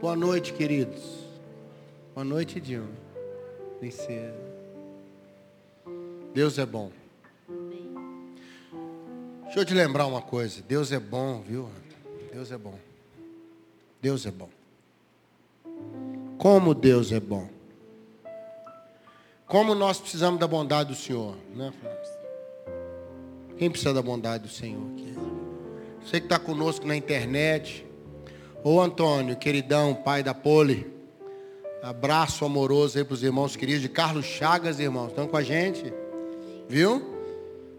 Boa noite, queridos. Boa noite, Dilma. Princesa. Deus é bom. Deixa eu te lembrar uma coisa. Deus é bom, viu? Deus é bom. Deus é bom. Como Deus é bom. Como nós precisamos da bondade do Senhor, né? Quem precisa da bondade do Senhor aqui? Você que está conosco na internet. Ô Antônio, queridão, pai da Poli. Abraço amoroso aí para os irmãos queridos de Carlos Chagas, irmãos. Estão com a gente? Viu?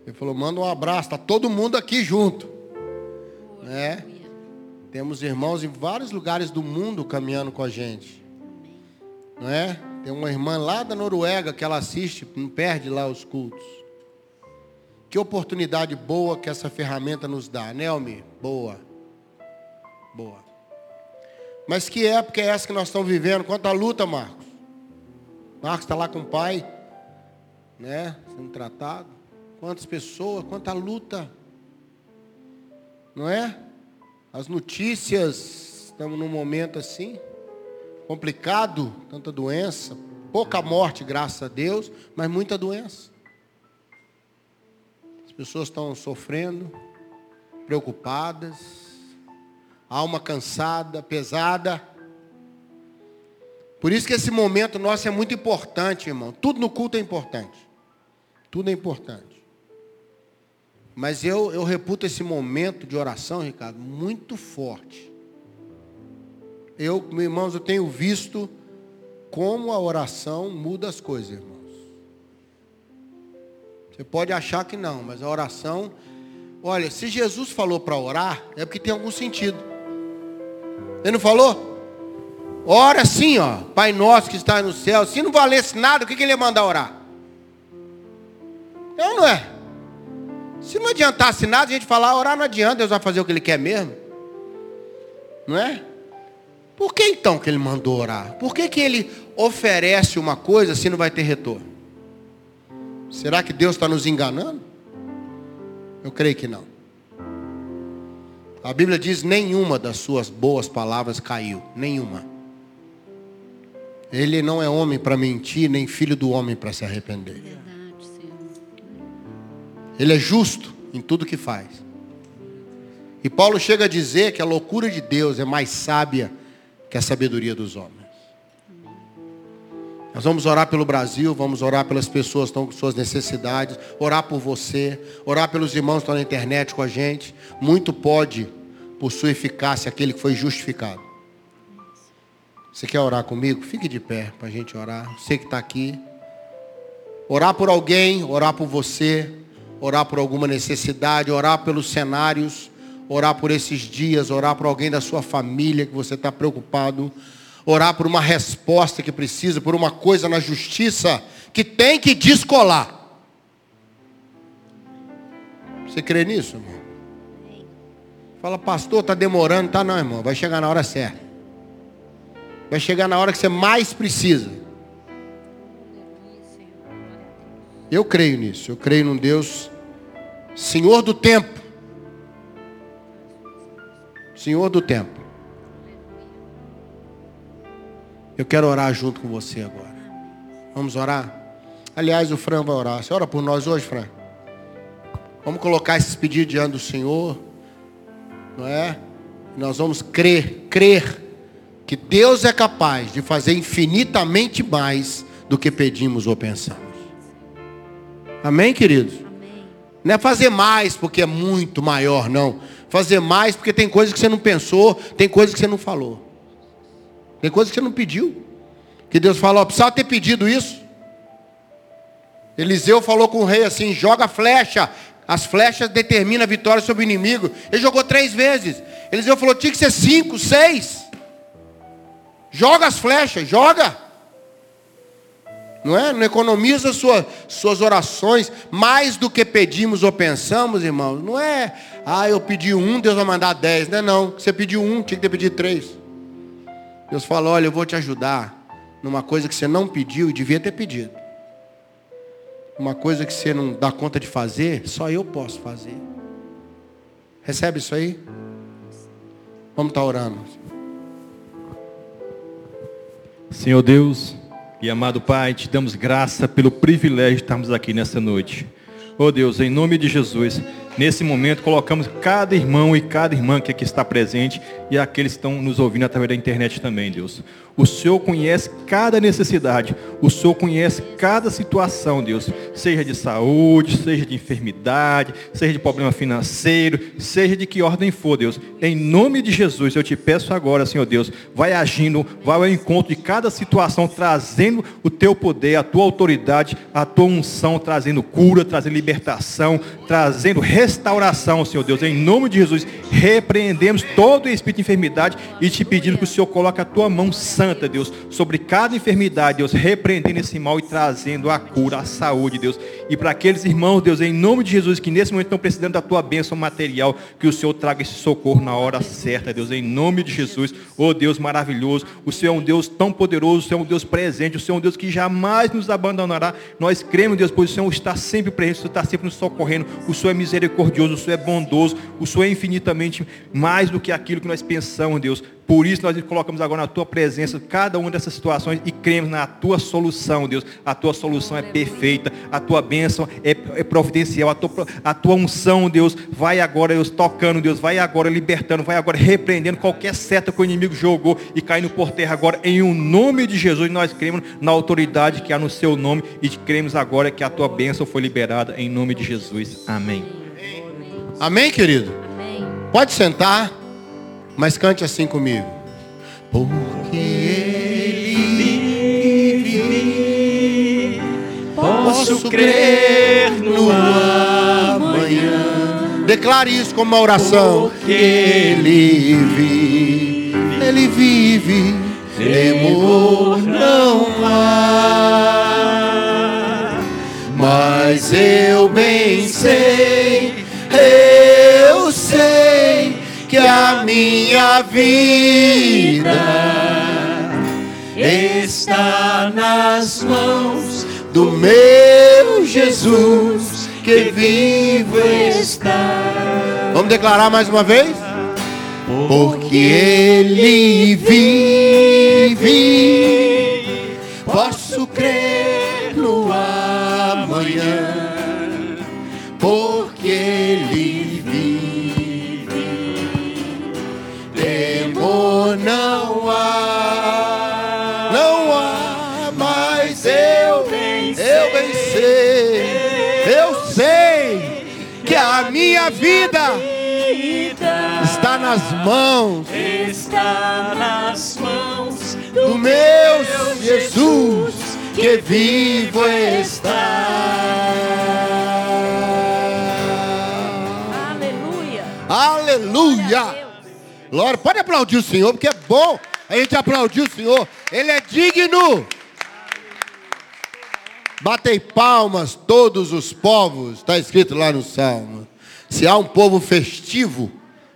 Ele falou, manda um abraço. Está todo mundo aqui junto. Né? Temos irmãos em vários lugares do mundo caminhando com a gente. Não é? Tem uma irmã lá da Noruega que ela assiste, não perde lá os cultos. Que oportunidade boa que essa ferramenta nos dá, né, Almir? Boa. Boa. Mas que época é essa que nós estamos vivendo? Quanta luta, Marcos? Marcos está lá com o pai, né? Sendo tratado. Quantas pessoas, quanta luta. Não é? As notícias, estamos num momento assim complicado, tanta doença, pouca morte, graças a Deus, mas muita doença. As pessoas estão sofrendo, preocupadas, alma cansada, pesada. Por isso que esse momento nosso é muito importante, irmão. Tudo no culto é importante. Tudo é importante. Mas eu, eu reputo esse momento de oração, Ricardo, muito forte eu, meus irmãos, eu tenho visto como a oração muda as coisas, irmãos. Você pode achar que não, mas a oração, olha, se Jesus falou para orar, é porque tem algum sentido. Ele não falou? Ora assim, ó, Pai nosso que está no céu. Se não valesse nada, o que, que ele ia mandar orar? Ou não é? Se não adiantasse nada, a gente falar, orar não adianta, Deus vai fazer o que ele quer mesmo. Não é? Por que então que ele mandou orar? Por que, que ele oferece uma coisa se não vai ter retorno? Será que Deus está nos enganando? Eu creio que não. A Bíblia diz: nenhuma das suas boas palavras caiu. Nenhuma. Ele não é homem para mentir, nem filho do homem para se arrepender. Ele é justo em tudo que faz. E Paulo chega a dizer que a loucura de Deus é mais sábia que a sabedoria dos homens. Nós vamos orar pelo Brasil, vamos orar pelas pessoas que estão com suas necessidades, orar por você, orar pelos irmãos que estão na internet com a gente. Muito pode, por sua eficácia, aquele que foi justificado. Você quer orar comigo? Fique de pé para a gente orar. Você que está aqui. Orar por alguém, orar por você, orar por alguma necessidade, orar pelos cenários orar por esses dias, orar por alguém da sua família que você está preocupado, orar por uma resposta que precisa, por uma coisa na justiça que tem que descolar. Você crê nisso, irmão? Fala, pastor, está demorando. Tá não, irmão. Vai chegar na hora certa. Vai chegar na hora que você mais precisa. Eu creio nisso. Eu creio num Deus, Senhor do tempo. Senhor do tempo. Eu quero orar junto com você agora. Vamos orar? Aliás, o Fran vai orar. Você ora por nós hoje, Fran? Vamos colocar esses pedidos diante do Senhor. Não é? Nós vamos crer, crer que Deus é capaz de fazer infinitamente mais do que pedimos ou pensamos. Amém, queridos? Amém. Não é fazer mais porque é muito maior, não fazer mais, porque tem coisas que você não pensou, tem coisas que você não falou. Tem coisas que você não pediu. Que Deus falou, precisava ter pedido isso. Eliseu falou com o rei assim, joga flecha. As flechas determinam a vitória sobre o inimigo. Ele jogou três vezes. Eliseu falou, tinha que ser cinco, seis. Joga as flechas, joga. Não é? Não economiza sua, suas orações mais do que pedimos ou pensamos, irmãos. Não é, ah, eu pedi um, Deus vai mandar dez. Não é não. Você pediu um, tinha que ter pedido três. Deus fala, olha, eu vou te ajudar numa coisa que você não pediu e devia ter pedido. Uma coisa que você não dá conta de fazer, só eu posso fazer. Recebe isso aí? Vamos estar orando. Senhor Deus e amado Pai, te damos graça pelo privilégio de estarmos aqui nessa noite. Oh Deus, em nome de Jesus, nesse momento colocamos cada irmão e cada irmã que aqui está presente e aqueles que estão nos ouvindo através da internet também, Deus. O Senhor conhece cada necessidade. O Senhor conhece cada situação, Deus. Seja de saúde, seja de enfermidade, seja de problema financeiro, seja de que ordem for, Deus. Em nome de Jesus, eu te peço agora, Senhor Deus, vai agindo, vai ao encontro de cada situação, trazendo o teu poder, a tua autoridade, a tua unção, trazendo cura, trazendo libertação, trazendo restauração, Senhor Deus. Em nome de Jesus, repreendemos todo espírito de enfermidade e te pedindo que o Senhor coloque a tua mão santa, Deus, sobre cada enfermidade, Deus, repreendendo esse mal e trazendo a cura, a saúde, Deus. E para aqueles irmãos, Deus, em nome de Jesus, que nesse momento estão precisando da tua bênção material, que o Senhor traga esse socorro na hora certa, Deus, em nome de Jesus. Oh Deus maravilhoso, o Senhor é um Deus tão poderoso, o Senhor é um Deus presente, o Senhor é um Deus que jamais nos abandonará. Nós cremos, Deus, pois o Senhor está sempre presente, o Senhor está sempre nos socorrendo, o Senhor é misericordioso, o Senhor é bondoso, o Senhor é infinitamente mais do que aquilo que nós pensamos, Deus. Por isso nós colocamos agora na tua presença cada uma dessas situações e cremos na tua solução, Deus. A tua solução é perfeita, a tua bênção é, é providencial, a tua, a tua unção, Deus, vai agora, Deus, tocando, Deus, vai agora libertando, vai agora repreendendo qualquer seta que o inimigo jogou e caindo por terra agora, em o um nome de Jesus, nós cremos na autoridade que há no seu nome e cremos agora que a tua bênção foi liberada em nome de Jesus. Amém. Amém, querido? Amém. Pode sentar. Mas cante assim comigo. Porque ele vive, posso crer no amanhã. Declare isso como uma oração. Porque ele vive, ele vive, temor não há. Mas eu bem sei, eu sei que a minha vida está nas mãos do meu Jesus que vivo está. Vamos declarar mais uma vez? Porque Ele vive, não há, mas eu, eu sei, eu sei que a minha vida está nas mãos, está nas mãos do meu Jesus que vivo está. Aleluia. Aleluia. Glória, pode aplaudir o Senhor, porque é bom a gente aplaudir o Senhor. Ele é digno. Batei palmas todos os povos, está escrito lá no Salmo. Se há um povo festivo,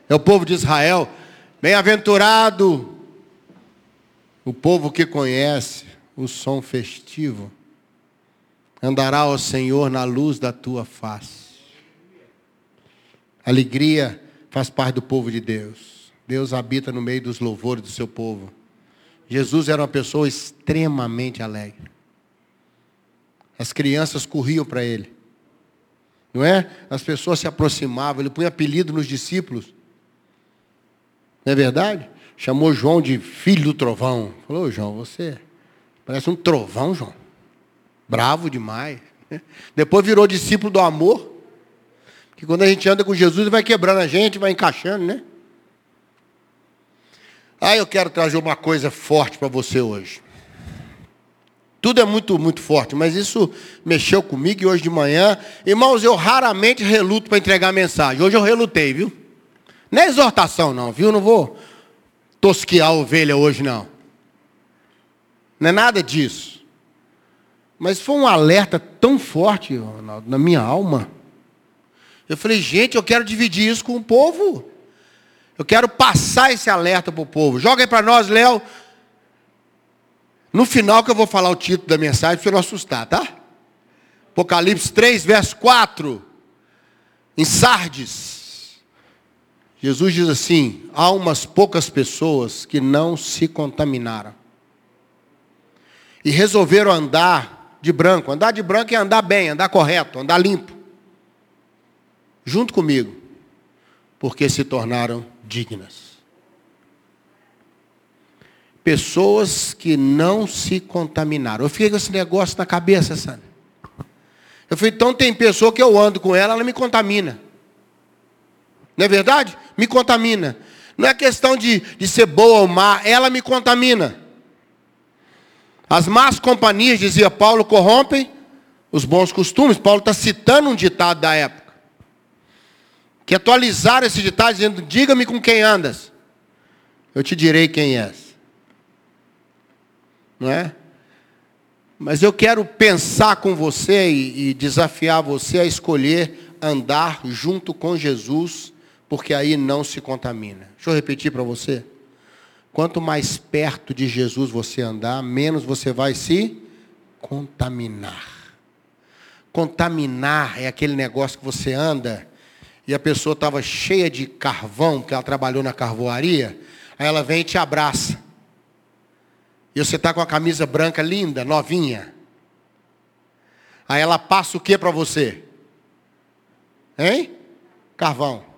é o povo de Israel. Bem-aventurado o povo que conhece o som festivo. Andará ao Senhor na luz da tua face. Alegria faz parte do povo de Deus. Deus habita no meio dos louvores do seu povo. Jesus era uma pessoa extremamente alegre. As crianças corriam para ele. Não é? As pessoas se aproximavam, ele punha apelido nos discípulos. Não é verdade? Chamou João de filho do trovão. Falou, João, você parece um trovão, João. Bravo demais. Depois virou discípulo do amor. Que quando a gente anda com Jesus, ele vai quebrando a gente, vai encaixando, né? Ah, eu quero trazer uma coisa forte para você hoje. Tudo é muito, muito forte, mas isso mexeu comigo e hoje de manhã. Irmãos, eu raramente reluto para entregar mensagem. Hoje eu relutei, viu? Não é exortação, não, viu? Não vou tosquear a ovelha hoje, não. Não é nada disso. Mas foi um alerta tão forte, Ronaldo, na minha alma. Eu falei, gente, eu quero dividir isso com o povo. Eu quero passar esse alerta para o povo. Joga aí para nós, Léo. No final que eu vou falar o título da mensagem, para você não assustar, tá? Apocalipse 3, verso 4. Em Sardes. Jesus diz assim: há umas poucas pessoas que não se contaminaram. e resolveram andar de branco. Andar de branco é andar bem, andar correto, andar limpo. Junto comigo, porque se tornaram dignas. Pessoas que não se contaminaram. Eu fiquei com esse negócio na cabeça, sabe? Eu falei, então tem pessoa que eu ando com ela, ela me contamina. Não é verdade? Me contamina. Não é questão de, de ser boa ou má, ela me contamina. As más companhias, dizia Paulo, corrompem os bons costumes. Paulo está citando um ditado da época. Que atualizaram esse ditado dizendo: Diga-me com quem andas, eu te direi quem és. Não é? Mas eu quero pensar com você e, e desafiar você a escolher andar junto com Jesus porque aí não se contamina. Deixa eu repetir para você. Quanto mais perto de Jesus você andar, menos você vai se contaminar. Contaminar é aquele negócio que você anda e a pessoa estava cheia de carvão, porque ela trabalhou na carvoaria, aí ela vem e te abraça. E você está com a camisa branca linda, novinha. Aí ela passa o que para você? Hein? Carvão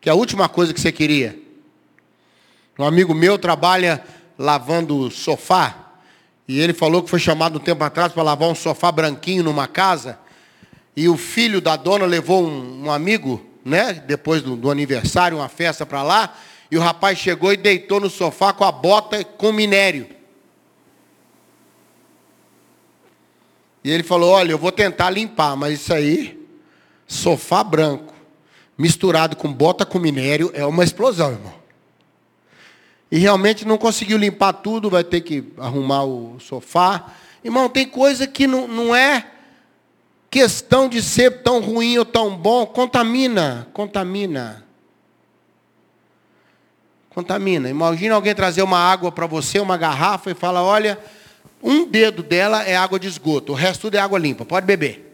que é a última coisa que você queria. Um amigo meu trabalha lavando sofá, e ele falou que foi chamado um tempo atrás para lavar um sofá branquinho numa casa, e o filho da dona levou um, um amigo, né, depois do, do aniversário, uma festa para lá, e o rapaz chegou e deitou no sofá com a bota com minério. E ele falou: Olha, eu vou tentar limpar, mas isso aí, sofá branco misturado com bota com minério, é uma explosão, irmão. E realmente não conseguiu limpar tudo, vai ter que arrumar o sofá. Irmão, tem coisa que não, não é questão de ser tão ruim ou tão bom. Contamina, contamina. Contamina. Imagina alguém trazer uma água para você, uma garrafa, e fala: olha, um dedo dela é água de esgoto, o resto tudo é água limpa, pode beber.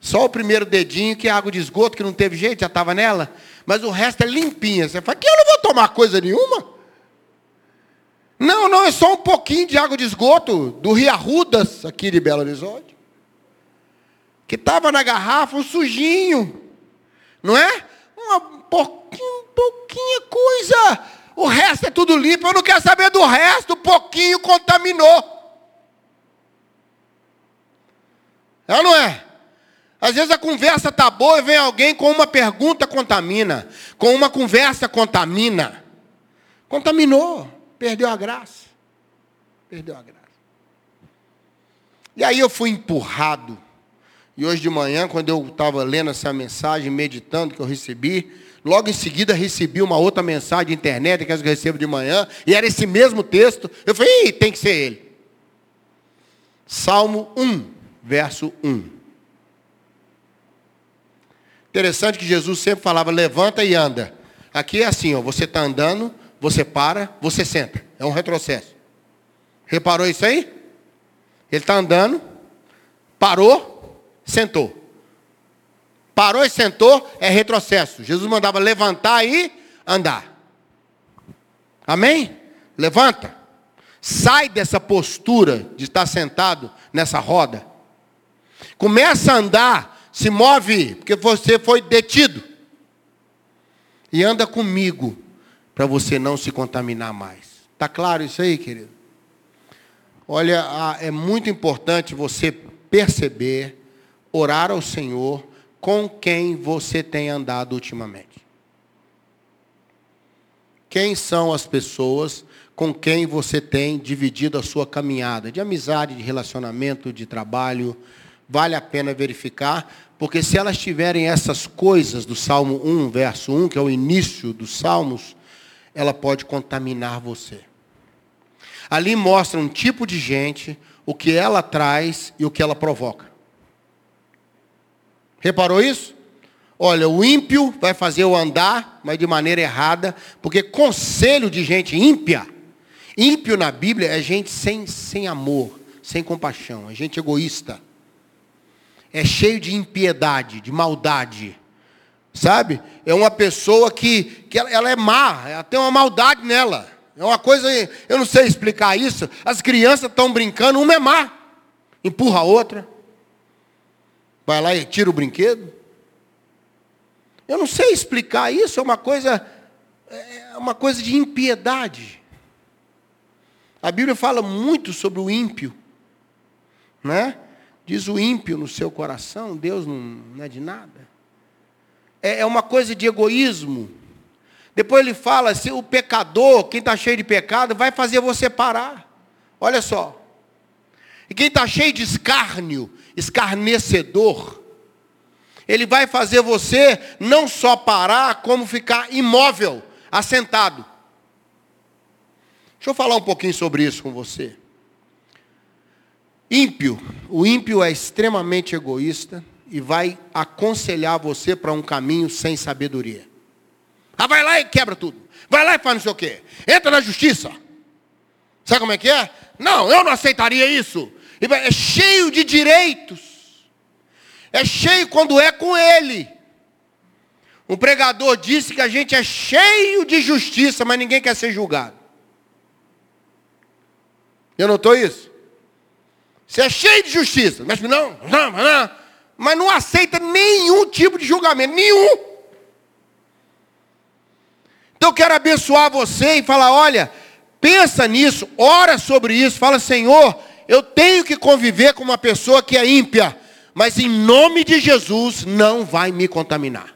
Só o primeiro dedinho, que é água de esgoto, que não teve jeito, já estava nela. Mas o resto é limpinha. Você fala, que eu não vou tomar coisa nenhuma? Não, não, é só um pouquinho de água de esgoto do Rio Arrudas, aqui de Belo Horizonte. Que estava na garrafa, um sujinho. Não é? Uma pouquinho, pouquinha coisa. O resto é tudo limpo. Eu não quero saber do resto. Pouquinho contaminou. É ou não é? Às vezes a conversa está boa e vem alguém com uma pergunta contamina. Com uma conversa contamina. Contaminou. Perdeu a graça. Perdeu a graça. E aí eu fui empurrado. E hoje de manhã, quando eu estava lendo essa mensagem, meditando que eu recebi, logo em seguida recebi uma outra mensagem de internet que eu recebo de manhã, e era esse mesmo texto. Eu falei, tem que ser ele. Salmo 1, verso 1. Interessante que Jesus sempre falava, levanta e anda. Aqui é assim, ó, você está andando, você para, você senta. É um retrocesso. Reparou isso aí? Ele está andando, parou, sentou. Parou e sentou, é retrocesso. Jesus mandava levantar e andar. Amém? Levanta. Sai dessa postura de estar sentado nessa roda. Começa a andar se move, porque você foi detido. E anda comigo, para você não se contaminar mais. Está claro isso aí, querido? Olha, é muito importante você perceber, orar ao Senhor com quem você tem andado ultimamente. Quem são as pessoas com quem você tem dividido a sua caminhada de amizade, de relacionamento, de trabalho? Vale a pena verificar, porque se elas tiverem essas coisas do Salmo 1, verso 1, que é o início dos Salmos, ela pode contaminar você. Ali mostra um tipo de gente, o que ela traz e o que ela provoca. Reparou isso? Olha, o ímpio vai fazer o andar, mas de maneira errada, porque conselho de gente ímpia, ímpio na Bíblia é gente sem, sem amor, sem compaixão, é gente egoísta é cheio de impiedade, de maldade. Sabe? É uma pessoa que, que ela, ela é má, ela tem uma maldade nela. É uma coisa, eu não sei explicar isso. As crianças estão brincando, uma é má, empurra a outra, vai lá e tira o brinquedo. Eu não sei explicar isso, é uma coisa, é uma coisa de impiedade. A Bíblia fala muito sobre o ímpio, né? Diz o ímpio no seu coração, Deus não, não é de nada. É, é uma coisa de egoísmo. Depois ele fala, se o pecador, quem está cheio de pecado, vai fazer você parar. Olha só. E quem está cheio de escárnio, escarnecedor, ele vai fazer você não só parar, como ficar imóvel, assentado. Deixa eu falar um pouquinho sobre isso com você. Ímpio, o ímpio é extremamente egoísta e vai aconselhar você para um caminho sem sabedoria. Ah, vai lá e quebra tudo. Vai lá e faz não sei o quê. Entra na justiça. Sabe como é que é? Não, eu não aceitaria isso. É cheio de direitos. É cheio quando é com ele. Um pregador disse que a gente é cheio de justiça, mas ninguém quer ser julgado. Eu notou isso? Você é cheio de justiça, mas não, não, não, mas não aceita nenhum tipo de julgamento, nenhum. Então eu quero abençoar você e falar: olha, pensa nisso, ora sobre isso, fala, Senhor, eu tenho que conviver com uma pessoa que é ímpia mas em nome de Jesus não vai me contaminar.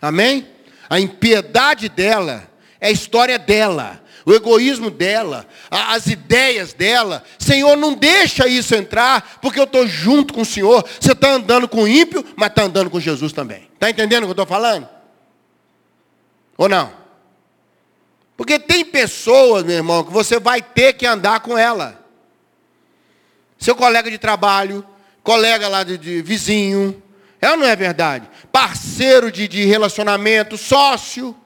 Amém? A impiedade dela é a história dela, o egoísmo dela, as ideias dela. Senhor, não deixa isso entrar, porque eu estou junto com o Senhor. Você está andando com o ímpio, mas está andando com Jesus também. Está entendendo o que eu estou falando? Ou não? Porque tem pessoas, meu irmão, que você vai ter que andar com ela. Seu colega de trabalho, colega lá de, de vizinho. É ou não é verdade? Parceiro de, de relacionamento, sócio.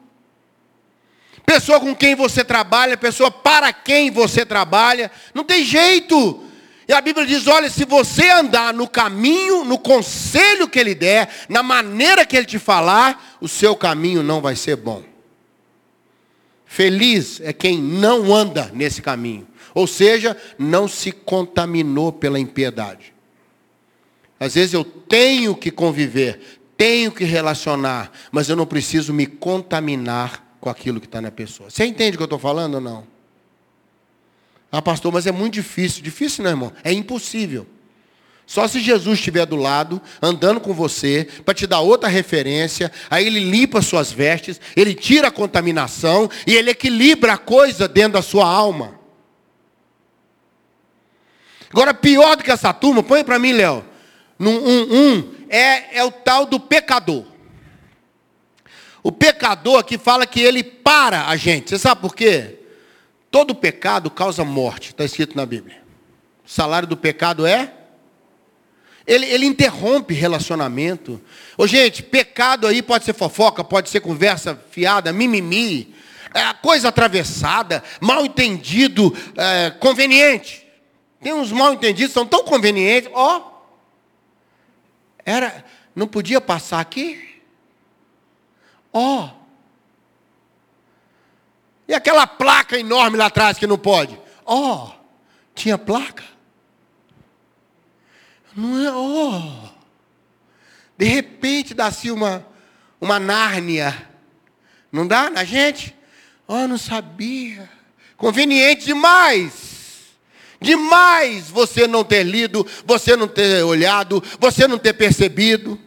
Pessoa com quem você trabalha, pessoa para quem você trabalha. Não tem jeito. E a Bíblia diz: olha, se você andar no caminho, no conselho que ele der, na maneira que ele te falar, o seu caminho não vai ser bom. Feliz é quem não anda nesse caminho. Ou seja, não se contaminou pela impiedade. Às vezes eu tenho que conviver, tenho que relacionar, mas eu não preciso me contaminar com aquilo que está na pessoa. Você entende o que eu estou falando ou não? Ah, pastor, mas é muito difícil. Difícil não, irmão. É impossível. Só se Jesus estiver do lado, andando com você, para te dar outra referência, aí ele limpa suas vestes, ele tira a contaminação e ele equilibra a coisa dentro da sua alma. Agora, pior do que essa turma, põe para mim, Léo no 1.1, é, é o tal do pecador. O pecador aqui fala que ele para a gente. Você sabe por quê? Todo pecado causa morte, está escrito na Bíblia. O salário do pecado é? Ele, ele interrompe relacionamento. Ô, gente, pecado aí pode ser fofoca, pode ser conversa fiada, mimimi, é, coisa atravessada, mal entendido, é, conveniente. Tem uns mal entendidos, são tão convenientes, ó. Era, não podia passar aqui? Ó. E aquela placa enorme lá atrás que não pode? Ó. Tinha placa? Não é. Oh. De repente dá-se uma, uma Nárnia. Não dá na gente? Oh, não sabia. Conveniente demais. Demais você não ter lido, você não ter olhado, você não ter percebido.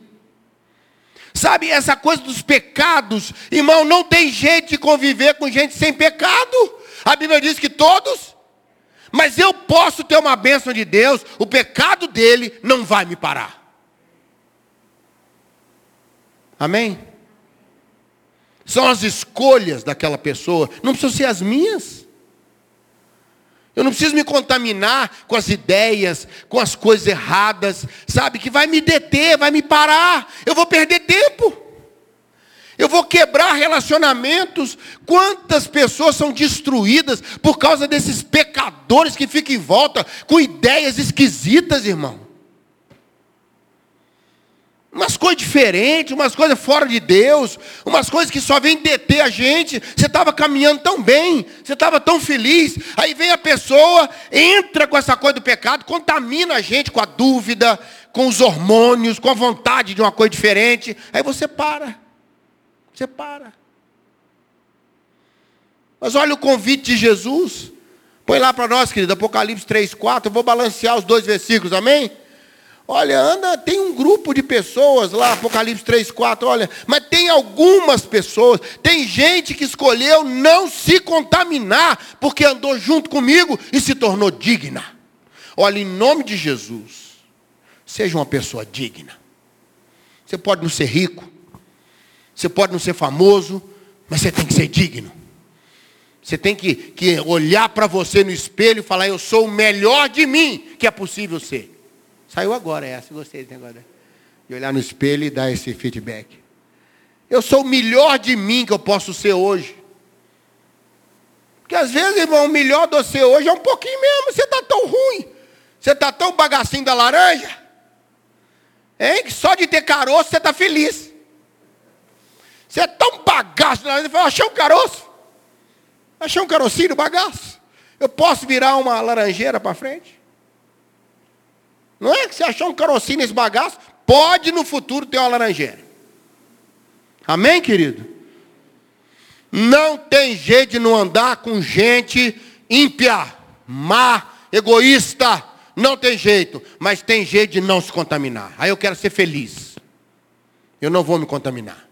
Sabe, essa coisa dos pecados, irmão, não tem jeito de conviver com gente sem pecado. A Bíblia diz que todos, mas eu posso ter uma bênção de Deus, o pecado dele não vai me parar. Amém? São as escolhas daquela pessoa, não precisam ser as minhas. Eu não preciso me contaminar com as ideias, com as coisas erradas, sabe? Que vai me deter, vai me parar. Eu vou perder tempo. Eu vou quebrar relacionamentos. Quantas pessoas são destruídas por causa desses pecadores que ficam em volta com ideias esquisitas, irmão? Umas coisas diferentes, umas coisas fora de Deus, umas coisas que só vêm deter a gente. Você estava caminhando tão bem, você estava tão feliz. Aí vem a pessoa, entra com essa coisa do pecado, contamina a gente com a dúvida, com os hormônios, com a vontade de uma coisa diferente. Aí você para. Você para. Mas olha o convite de Jesus. Põe lá para nós, querido, Apocalipse 3, 4. Eu vou balancear os dois versículos, amém? Olha, anda, tem um grupo de pessoas lá, Apocalipse 3, 4, olha, mas tem algumas pessoas, tem gente que escolheu não se contaminar, porque andou junto comigo e se tornou digna. Olha, em nome de Jesus, seja uma pessoa digna. Você pode não ser rico, você pode não ser famoso, mas você tem que ser digno. Você tem que, que olhar para você no espelho e falar, eu sou o melhor de mim que é possível ser. Saiu agora essa, gostei desse negócio. De olhar no espelho e dar esse feedback. Eu sou o melhor de mim que eu posso ser hoje. Porque às vezes, irmão, o melhor de você hoje é um pouquinho mesmo. Você está tão ruim. Você está tão bagacinho da laranja. Hein? Que só de ter caroço você está feliz. Você é tão bagaço da laranja. Você fala, achei um caroço. Achei um carocinho bagaço. Eu posso virar uma laranjeira para frente? Não é que você achou um carocinho nesse bagaço, pode no futuro ter uma laranjeira. Amém, querido? Não tem jeito de não andar com gente ímpia, má, egoísta. Não tem jeito. Mas tem jeito de não se contaminar. Aí eu quero ser feliz. Eu não vou me contaminar.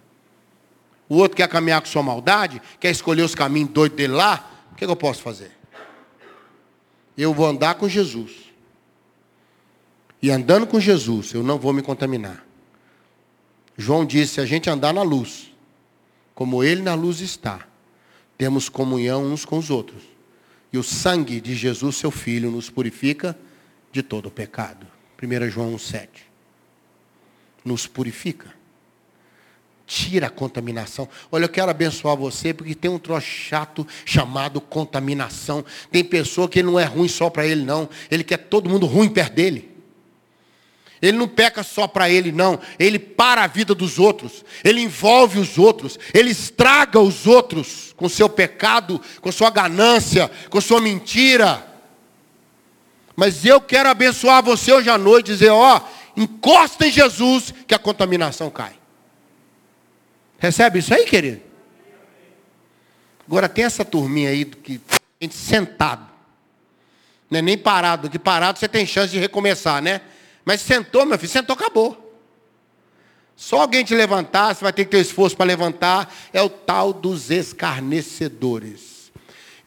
O outro quer caminhar com sua maldade, quer escolher os caminhos doidos dele lá. O que eu posso fazer? Eu vou andar com Jesus. E andando com Jesus, eu não vou me contaminar. João disse: se a gente andar na luz, como ele na luz está, temos comunhão uns com os outros. E o sangue de Jesus, seu Filho, nos purifica de todo o pecado. 1 João 1,7. Nos purifica. Tira a contaminação. Olha, eu quero abençoar você, porque tem um troço chato chamado contaminação. Tem pessoa que não é ruim só para ele, não. Ele quer todo mundo ruim perto dele. Ele não peca só para ele, não. Ele para a vida dos outros. Ele envolve os outros. Ele estraga os outros com seu pecado, com sua ganância, com sua mentira. Mas eu quero abençoar você hoje à noite dizer: ó, encosta em Jesus que a contaminação cai. Recebe isso aí, querido? Agora tem essa turminha aí que a gente sentado. Não é nem parado, que parado você tem chance de recomeçar, né? Mas sentou, meu filho, sentou, acabou. Só alguém te levantar, você vai ter que ter esforço para levantar, é o tal dos escarnecedores.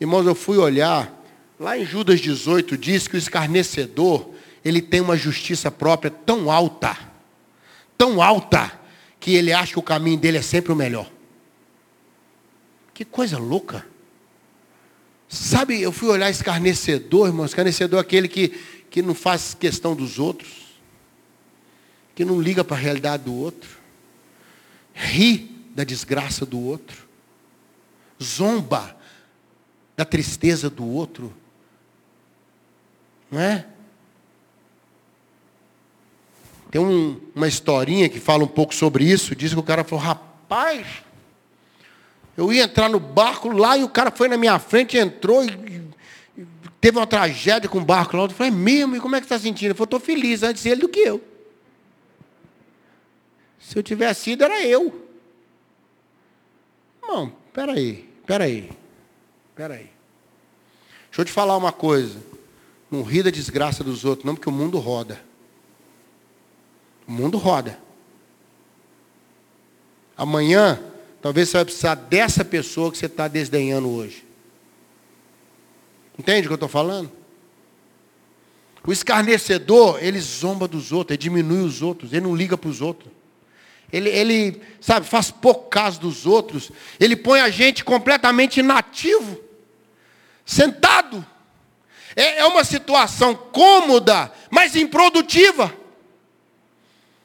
Irmãos, eu fui olhar, lá em Judas 18 diz que o escarnecedor, ele tem uma justiça própria tão alta, tão alta, que ele acha que o caminho dele é sempre o melhor. Que coisa louca. Sabe, eu fui olhar escarnecedor, irmão, escarnecedor é aquele que, que não faz questão dos outros que não liga para a realidade do outro, ri da desgraça do outro, zomba da tristeza do outro, não é? Tem um, uma historinha que fala um pouco sobre isso. Diz que o cara falou: rapaz, eu ia entrar no barco lá e o cara foi na minha frente, entrou e, e teve uma tragédia com o barco lá. Eu falei: é mesmo? E como é que está sentindo? Ele falou: estou feliz antes ele do que eu. Se eu tivesse ido, era eu. Não, peraí, peraí, peraí. Deixa eu te falar uma coisa. Não ri da desgraça dos outros, não, porque o mundo roda. O mundo roda. Amanhã, talvez você vai precisar dessa pessoa que você está desdenhando hoje. Entende o que eu estou falando? O escarnecedor, ele zomba dos outros, ele diminui os outros, ele não liga para os outros. Ele, ele, sabe, faz pouco caso dos outros. Ele põe a gente completamente inativo. Sentado. É, é uma situação cômoda, mas improdutiva.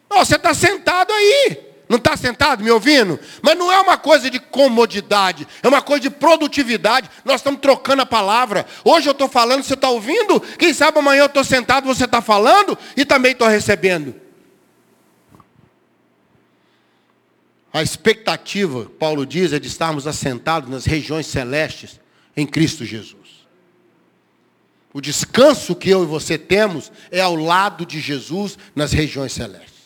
Oh, você está sentado aí. Não está sentado me ouvindo? Mas não é uma coisa de comodidade, é uma coisa de produtividade. Nós estamos trocando a palavra. Hoje eu estou falando, você está ouvindo? Quem sabe amanhã eu estou sentado, você está falando e também estou recebendo. A expectativa, Paulo diz, é de estarmos assentados nas regiões celestes em Cristo Jesus. O descanso que eu e você temos é ao lado de Jesus nas regiões celestes.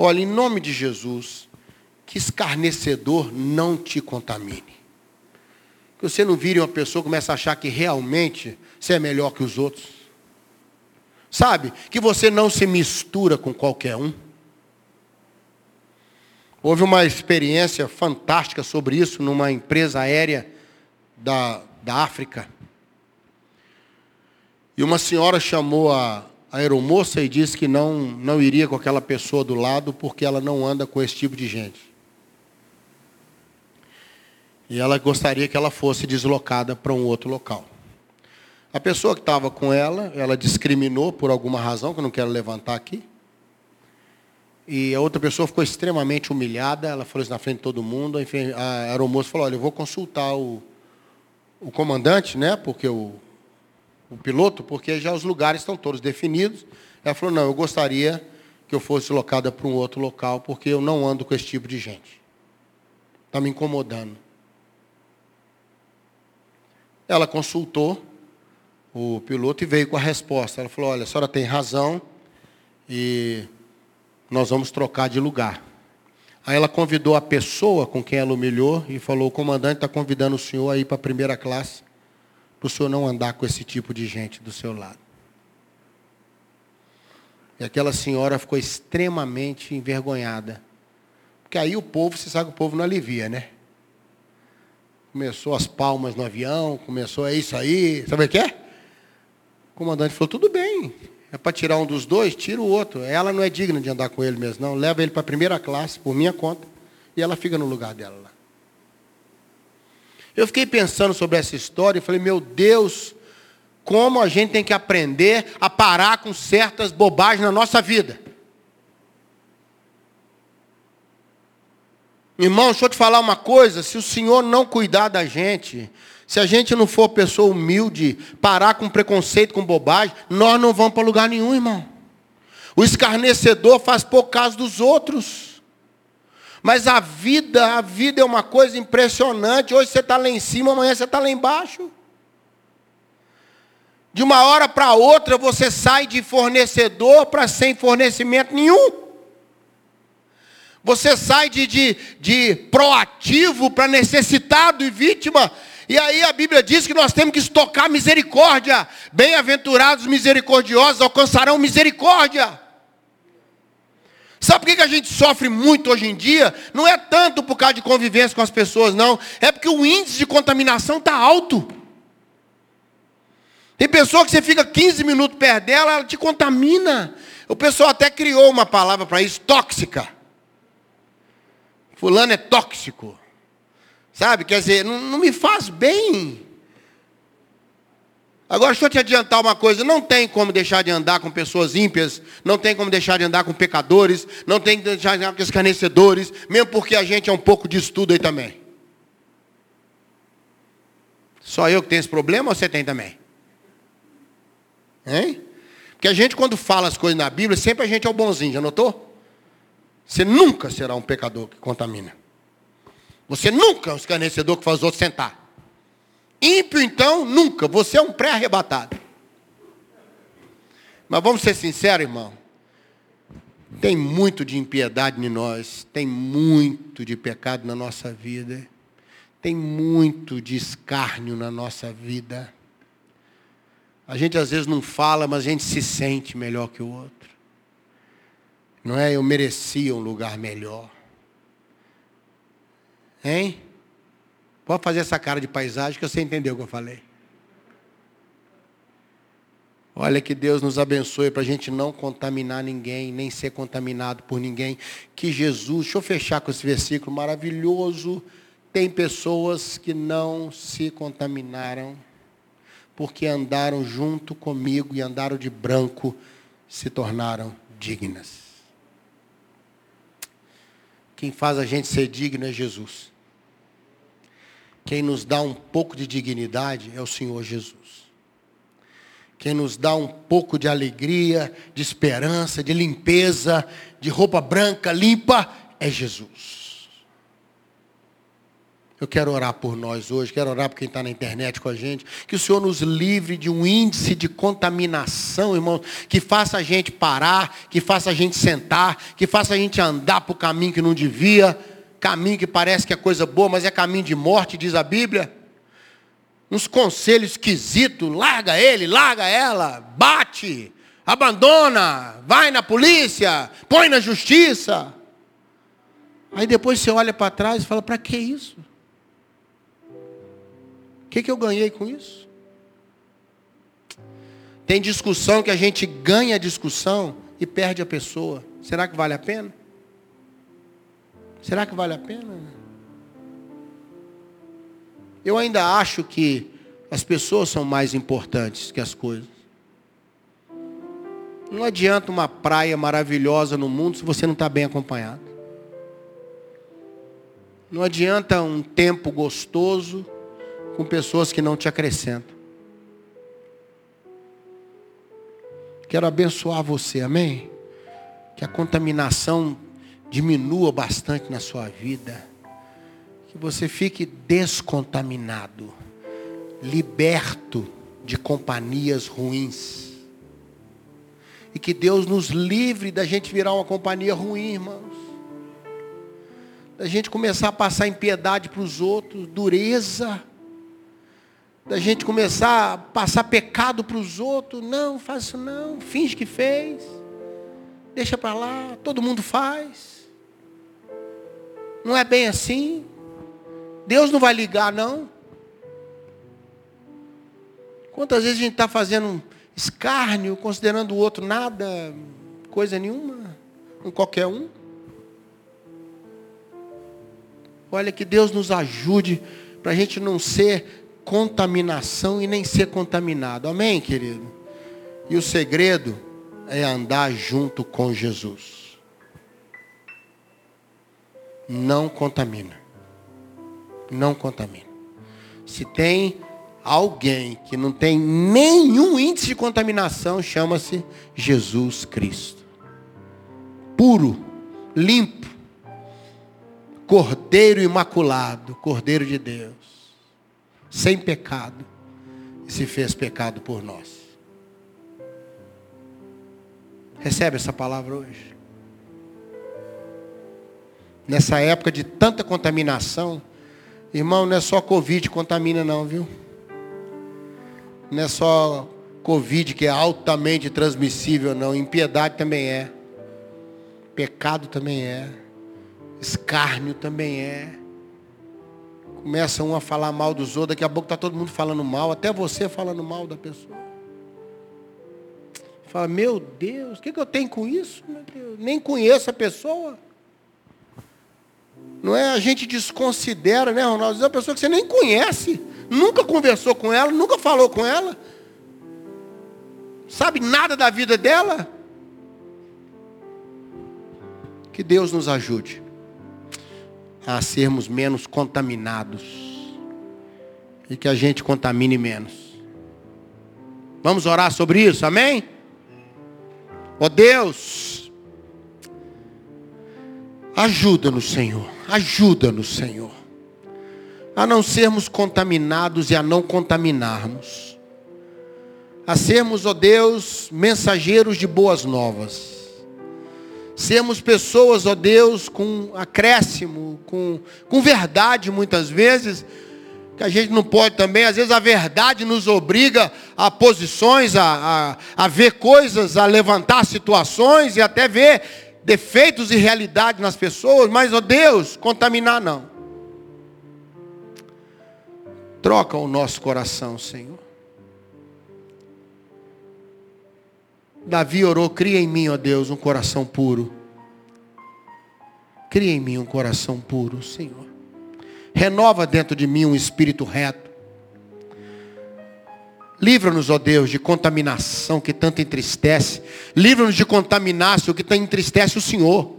Olha, em nome de Jesus, que escarnecedor não te contamine. Que você não vire uma pessoa que começa a achar que realmente você é melhor que os outros. Sabe? Que você não se mistura com qualquer um. Houve uma experiência fantástica sobre isso numa empresa aérea da, da África. E uma senhora chamou a, a aeromoça e disse que não, não iria com aquela pessoa do lado porque ela não anda com esse tipo de gente. E ela gostaria que ela fosse deslocada para um outro local. A pessoa que estava com ela, ela discriminou por alguma razão, que eu não quero levantar aqui. E a outra pessoa ficou extremamente humilhada, ela falou isso na frente de todo mundo. A aeromoça falou, olha, eu vou consultar o, o comandante, né? Porque o, o piloto, porque já os lugares estão todos definidos. Ela falou, não, eu gostaria que eu fosse locada para um outro local, porque eu não ando com esse tipo de gente. Está me incomodando. Ela consultou o piloto e veio com a resposta. Ela falou, olha, a senhora tem razão e nós vamos trocar de lugar. Aí ela convidou a pessoa com quem ela humilhou e falou, o comandante está convidando o senhor a ir para a primeira classe para o senhor não andar com esse tipo de gente do seu lado. E aquela senhora ficou extremamente envergonhada. Porque aí o povo, você sabe que o povo não alivia, né? Começou as palmas no avião, começou, é isso aí, sabe o que é? O comandante falou, tudo bem, é para tirar um dos dois, tira o outro. Ela não é digna de andar com ele mesmo, não. Leva ele para a primeira classe, por minha conta, e ela fica no lugar dela lá. Eu fiquei pensando sobre essa história e falei, meu Deus, como a gente tem que aprender a parar com certas bobagens na nossa vida. Irmão, deixa eu te falar uma coisa: se o Senhor não cuidar da gente, se a gente não for pessoa humilde, parar com preconceito, com bobagem, nós não vamos para lugar nenhum, irmão. O escarnecedor faz pouco caso dos outros. Mas a vida, a vida é uma coisa impressionante. Hoje você está lá em cima, amanhã você está lá embaixo. De uma hora para outra você sai de fornecedor para sem fornecimento nenhum. Você sai de, de, de proativo para necessitado e vítima. E aí a Bíblia diz que nós temos que estocar misericórdia. Bem-aventurados misericordiosos alcançarão misericórdia. Sabe por que a gente sofre muito hoje em dia? Não é tanto por causa de convivência com as pessoas, não. É porque o índice de contaminação está alto. Tem pessoa que você fica 15 minutos perto dela, ela te contamina. O pessoal até criou uma palavra para isso, tóxica. Fulano é tóxico. Sabe? Quer dizer, não, não me faz bem. Agora, deixa eu te adiantar uma coisa: não tem como deixar de andar com pessoas ímpias, não tem como deixar de andar com pecadores, não tem que deixar de andar com escarnecedores, mesmo porque a gente é um pouco de estudo aí também. Só eu que tenho esse problema ou você tem também? Hein? Porque a gente, quando fala as coisas na Bíblia, sempre a gente é o bonzinho, já notou? Você nunca será um pecador que contamina. Você nunca é um escarnecedor que faz os outros sentar. Ímpio, então, nunca. Você é um pré-arrebatado. Mas vamos ser sinceros, irmão. Tem muito de impiedade em nós. Tem muito de pecado na nossa vida. Tem muito de escárnio na nossa vida. A gente às vezes não fala, mas a gente se sente melhor que o outro. Não é? Eu merecia um lugar melhor. Hein? Pode fazer essa cara de paisagem que você entendeu o que eu falei. Olha que Deus nos abençoe para a gente não contaminar ninguém, nem ser contaminado por ninguém. Que Jesus, deixa eu fechar com esse versículo maravilhoso. Tem pessoas que não se contaminaram, porque andaram junto comigo e andaram de branco, se tornaram dignas. Quem faz a gente ser digno é Jesus. Quem nos dá um pouco de dignidade é o Senhor Jesus. quem nos dá um pouco de alegria, de esperança, de limpeza, de roupa branca limpa, é Jesus. Eu quero orar por nós hoje, quero orar por quem está na internet com a gente. Que o Senhor nos livre de um índice de contaminação, irmão, que faça a gente parar, que faça a gente sentar, que faça a gente andar para o caminho que não devia, caminho que parece que é coisa boa, mas é caminho de morte, diz a Bíblia. Uns conselhos esquisitos, larga ele, larga ela, bate, abandona, vai na polícia, põe na justiça. Aí depois você olha para trás e fala, para que isso? O que, que eu ganhei com isso? Tem discussão que a gente ganha a discussão e perde a pessoa. Será que vale a pena? Será que vale a pena? Eu ainda acho que as pessoas são mais importantes que as coisas. Não adianta uma praia maravilhosa no mundo se você não está bem acompanhado. Não adianta um tempo gostoso com pessoas que não te acrescentam. Quero abençoar você, amém? Que a contaminação diminua bastante na sua vida. Que você fique descontaminado, liberto de companhias ruins. E que Deus nos livre da gente virar uma companhia ruim, irmãos. Da gente começar a passar impiedade para os outros, dureza da gente começar a passar pecado para os outros. Não, faz isso não. Finge que fez. Deixa para lá. Todo mundo faz. Não é bem assim. Deus não vai ligar, não. Quantas vezes a gente está fazendo escárnio, considerando o outro nada, coisa nenhuma, um qualquer um? Olha que Deus nos ajude para a gente não ser contaminação e nem ser contaminado. Amém, querido? E o segredo é andar junto com Jesus. Não contamina. Não contamina. Se tem alguém que não tem nenhum índice de contaminação, chama-se Jesus Cristo. Puro, limpo, Cordeiro imaculado, Cordeiro de Deus sem pecado, se fez pecado por nós. Recebe essa palavra hoje. Nessa época de tanta contaminação, irmão, não é só Covid que contamina não, viu? Não é só Covid que é altamente transmissível não, impiedade também é. Pecado também é. Escárnio também é. Começa um a falar mal dos outros, daqui a pouco está todo mundo falando mal, até você falando mal da pessoa. Fala, meu Deus, o que, que eu tenho com isso? Nem conheço a pessoa. Não é? A gente desconsidera, né, Ronaldo? É uma pessoa que você nem conhece, nunca conversou com ela, nunca falou com ela, sabe nada da vida dela. Que Deus nos ajude a sermos menos contaminados. E que a gente contamine menos. Vamos orar sobre isso, amém? Ó oh Deus, ajuda-nos, Senhor, ajuda-nos, Senhor, a não sermos contaminados e a não contaminarmos, a sermos, ó oh Deus, mensageiros de boas novas sermos pessoas, ó Deus, com acréscimo, com, com verdade muitas vezes, que a gente não pode também, às vezes a verdade nos obriga a posições, a, a, a ver coisas, a levantar situações e até ver defeitos e realidade nas pessoas, mas, ó Deus, contaminar não. Troca o nosso coração, Senhor. Davi orou: cria em mim, ó Deus, um coração puro. Cria em mim um coração puro, Senhor. Renova dentro de mim um espírito reto. Livra-nos, ó Deus, de contaminação que tanto entristece. Livra-nos de contaminar-se o que tanto entristece o Senhor.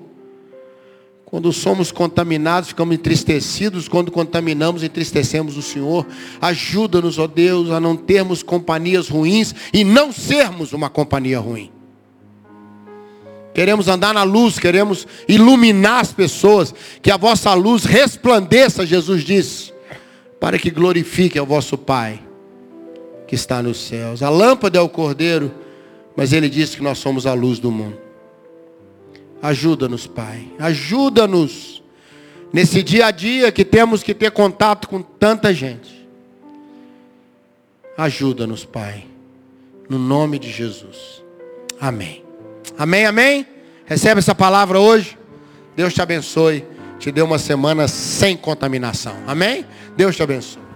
Quando somos contaminados, ficamos entristecidos. Quando contaminamos, entristecemos o Senhor. Ajuda-nos, ó Deus, a não termos companhias ruins e não sermos uma companhia ruim. Queremos andar na luz, queremos iluminar as pessoas. Que a vossa luz resplandeça, Jesus disse, para que glorifique ao vosso Pai que está nos céus. A lâmpada é o cordeiro, mas ele disse que nós somos a luz do mundo. Ajuda-nos, Pai. Ajuda-nos nesse dia a dia que temos que ter contato com tanta gente. Ajuda-nos, Pai. No nome de Jesus. Amém. Amém, amém? Recebe essa palavra hoje. Deus te abençoe. Te dê uma semana sem contaminação. Amém? Deus te abençoe.